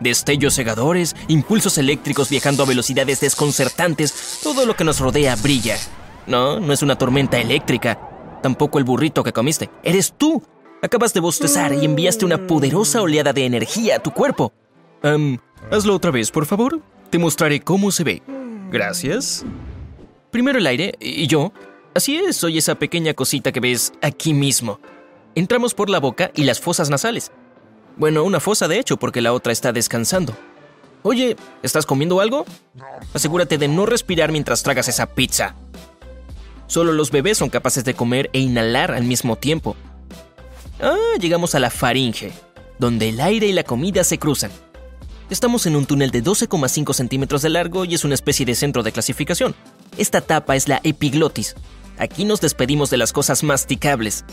Destellos cegadores, impulsos eléctricos viajando a velocidades desconcertantes, todo lo que nos rodea brilla. No, no es una tormenta eléctrica, tampoco el burrito que comiste, eres tú. Acabas de bostezar y enviaste una poderosa oleada de energía a tu cuerpo. Um, hazlo otra vez, por favor. Te mostraré cómo se ve. Gracias. Primero el aire y yo. Así es, soy esa pequeña cosita que ves aquí mismo. Entramos por la boca y las fosas nasales. Bueno, una fosa de hecho, porque la otra está descansando. Oye, ¿estás comiendo algo? Asegúrate de no respirar mientras tragas esa pizza. Solo los bebés son capaces de comer e inhalar al mismo tiempo. Ah, llegamos a la faringe, donde el aire y la comida se cruzan. Estamos en un túnel de 12,5 centímetros de largo y es una especie de centro de clasificación. Esta tapa es la epiglotis. Aquí nos despedimos de las cosas masticables,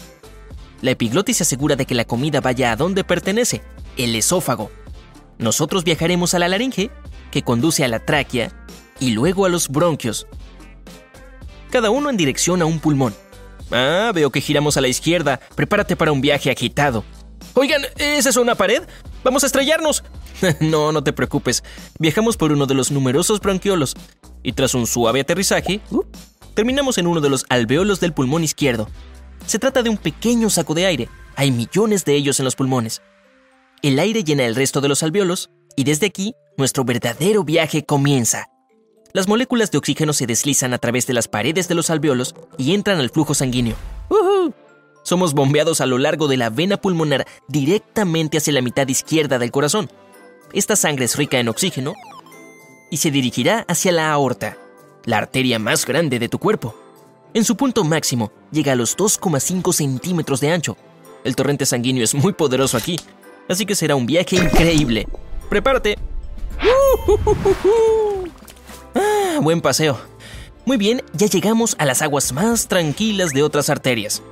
la epiglotis se asegura de que la comida vaya a donde pertenece, el esófago. Nosotros viajaremos a la laringe, que conduce a la tráquea, y luego a los bronquios. Cada uno en dirección a un pulmón. Ah, veo que giramos a la izquierda. Prepárate para un viaje agitado. Oigan, ¿es eso una pared? ¡Vamos a estrellarnos! no, no te preocupes. Viajamos por uno de los numerosos bronquiolos. Y tras un suave aterrizaje, uh, terminamos en uno de los alveolos del pulmón izquierdo. Se trata de un pequeño saco de aire. Hay millones de ellos en los pulmones. El aire llena el resto de los alveolos y desde aquí nuestro verdadero viaje comienza. Las moléculas de oxígeno se deslizan a través de las paredes de los alveolos y entran al flujo sanguíneo. Somos bombeados a lo largo de la vena pulmonar directamente hacia la mitad izquierda del corazón. Esta sangre es rica en oxígeno y se dirigirá hacia la aorta, la arteria más grande de tu cuerpo. En su punto máximo, llega a los 2,5 centímetros de ancho. El torrente sanguíneo es muy poderoso aquí, así que será un viaje increíble. ¡Prepárate! Ah, buen paseo. Muy bien, ya llegamos a las aguas más tranquilas de otras arterias.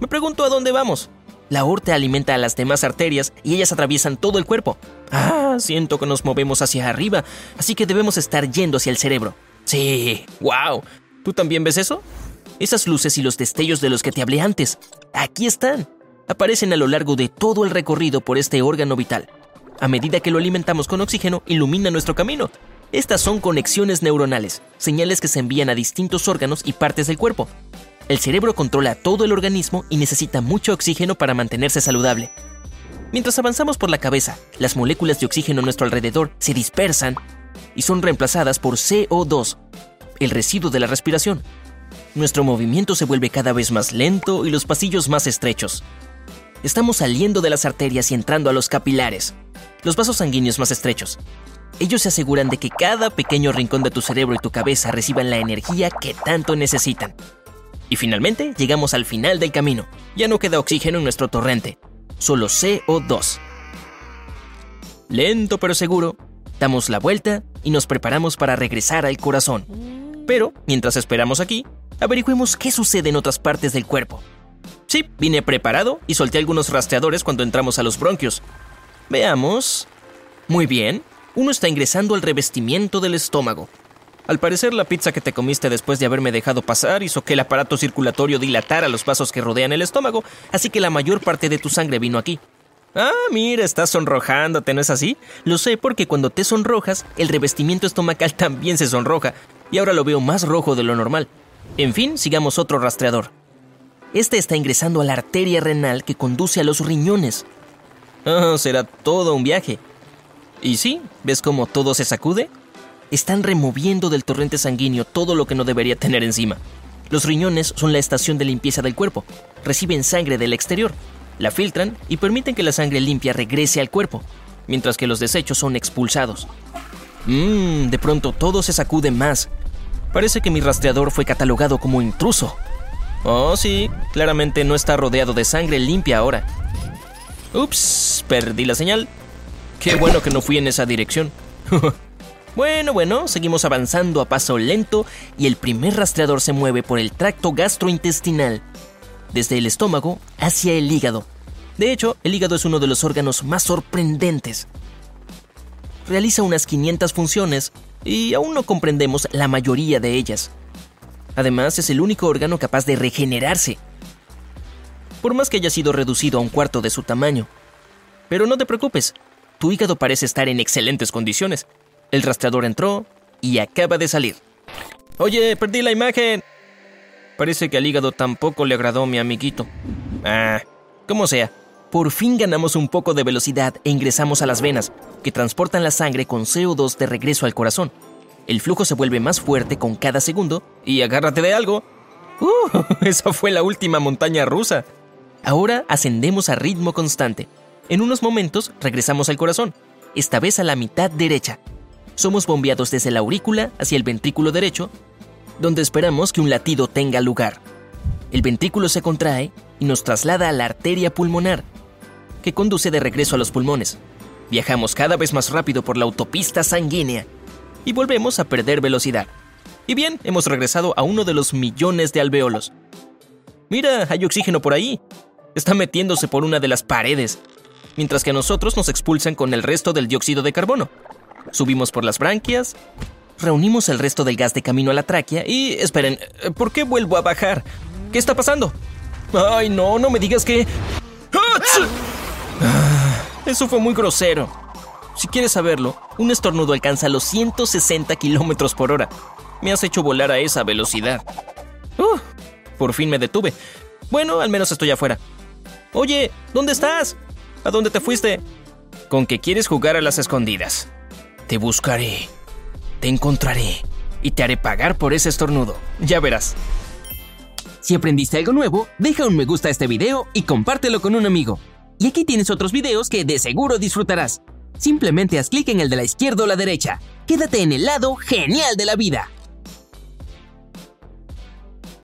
Me pregunto a dónde vamos. La aorta alimenta a las demás arterias y ellas atraviesan todo el cuerpo. Ah, siento que nos movemos hacia arriba, así que debemos estar yendo hacia el cerebro. Sí, wow. ¿Tú también ves eso? Esas luces y los destellos de los que te hablé antes, aquí están. Aparecen a lo largo de todo el recorrido por este órgano vital. A medida que lo alimentamos con oxígeno, ilumina nuestro camino. Estas son conexiones neuronales, señales que se envían a distintos órganos y partes del cuerpo. El cerebro controla todo el organismo y necesita mucho oxígeno para mantenerse saludable. Mientras avanzamos por la cabeza, las moléculas de oxígeno a nuestro alrededor se dispersan y son reemplazadas por CO2, el residuo de la respiración, nuestro movimiento se vuelve cada vez más lento y los pasillos más estrechos. Estamos saliendo de las arterias y entrando a los capilares, los vasos sanguíneos más estrechos. Ellos se aseguran de que cada pequeño rincón de tu cerebro y tu cabeza reciban la energía que tanto necesitan. Y finalmente llegamos al final del camino. Ya no queda oxígeno en nuestro torrente, solo CO2. Lento pero seguro, damos la vuelta y nos preparamos para regresar al corazón. Pero, mientras esperamos aquí, averigüemos qué sucede en otras partes del cuerpo. Sí, vine preparado y solté algunos rastreadores cuando entramos a los bronquios. Veamos. Muy bien, uno está ingresando al revestimiento del estómago. Al parecer la pizza que te comiste después de haberme dejado pasar hizo que el aparato circulatorio dilatara los vasos que rodean el estómago, así que la mayor parte de tu sangre vino aquí. Ah, mira, estás sonrojándote, ¿no es así? Lo sé porque cuando te sonrojas, el revestimiento estomacal también se sonroja, y ahora lo veo más rojo de lo normal. En fin, sigamos otro rastreador. Este está ingresando a la arteria renal que conduce a los riñones. Ah, será todo un viaje. Y sí, ¿ves cómo todo se sacude? Están removiendo del torrente sanguíneo todo lo que no debería tener encima. Los riñones son la estación de limpieza del cuerpo. Reciben sangre del exterior, la filtran y permiten que la sangre limpia regrese al cuerpo, mientras que los desechos son expulsados. Mmm, de pronto todo se sacude más Parece que mi rastreador fue catalogado como intruso. Oh, sí, claramente no está rodeado de sangre limpia ahora. Ups, perdí la señal. Qué bueno que no fui en esa dirección. bueno, bueno, seguimos avanzando a paso lento y el primer rastreador se mueve por el tracto gastrointestinal, desde el estómago hacia el hígado. De hecho, el hígado es uno de los órganos más sorprendentes. Realiza unas 500 funciones y aún no comprendemos la mayoría de ellas. Además, es el único órgano capaz de regenerarse, por más que haya sido reducido a un cuarto de su tamaño. Pero no te preocupes, Tu hígado parece estar en excelentes condiciones. El rastreador entró y acaba de salir. Oye, perdí la imagen. Parece que al hígado tampoco le agradó mi amiguito. Ah, como sea. Por fin ganamos un poco de velocidad e ingresamos a las venas, que transportan la sangre con CO2 de regreso al corazón. El flujo se vuelve más fuerte con cada segundo y agárrate de algo. ¡Uh! Esa fue la última montaña rusa. Ahora ascendemos a ritmo constante. En unos momentos regresamos al corazón, esta vez a la mitad derecha. Somos bombeados desde la aurícula hacia el ventrículo derecho, donde esperamos que un latido tenga lugar. El ventrículo se contrae y nos traslada a la arteria pulmonar, que conduce de regreso a los pulmones. Viajamos cada vez más rápido por la autopista sanguínea y volvemos a perder velocidad. Y bien, hemos regresado a uno de los millones de alveolos. Mira, hay oxígeno por ahí. Está metiéndose por una de las paredes, mientras que a nosotros nos expulsan con el resto del dióxido de carbono. Subimos por las branquias, reunimos el resto del gas de camino a la tráquea y... Esperen, ¿por qué vuelvo a bajar? ¿Qué está pasando? Ay, no, no me digas que... Ah, eso fue muy grosero. Si quieres saberlo, un estornudo alcanza los 160 kilómetros por hora. Me has hecho volar a esa velocidad. Uh, por fin me detuve. Bueno, al menos estoy afuera. Oye, ¿dónde estás? ¿A dónde te fuiste? Con que quieres jugar a las escondidas. Te buscaré, te encontraré y te haré pagar por ese estornudo. Ya verás. Si aprendiste algo nuevo, deja un me gusta a este video y compártelo con un amigo. Y aquí tienes otros videos que de seguro disfrutarás. Simplemente haz clic en el de la izquierda o la derecha. Quédate en el lado genial de la vida.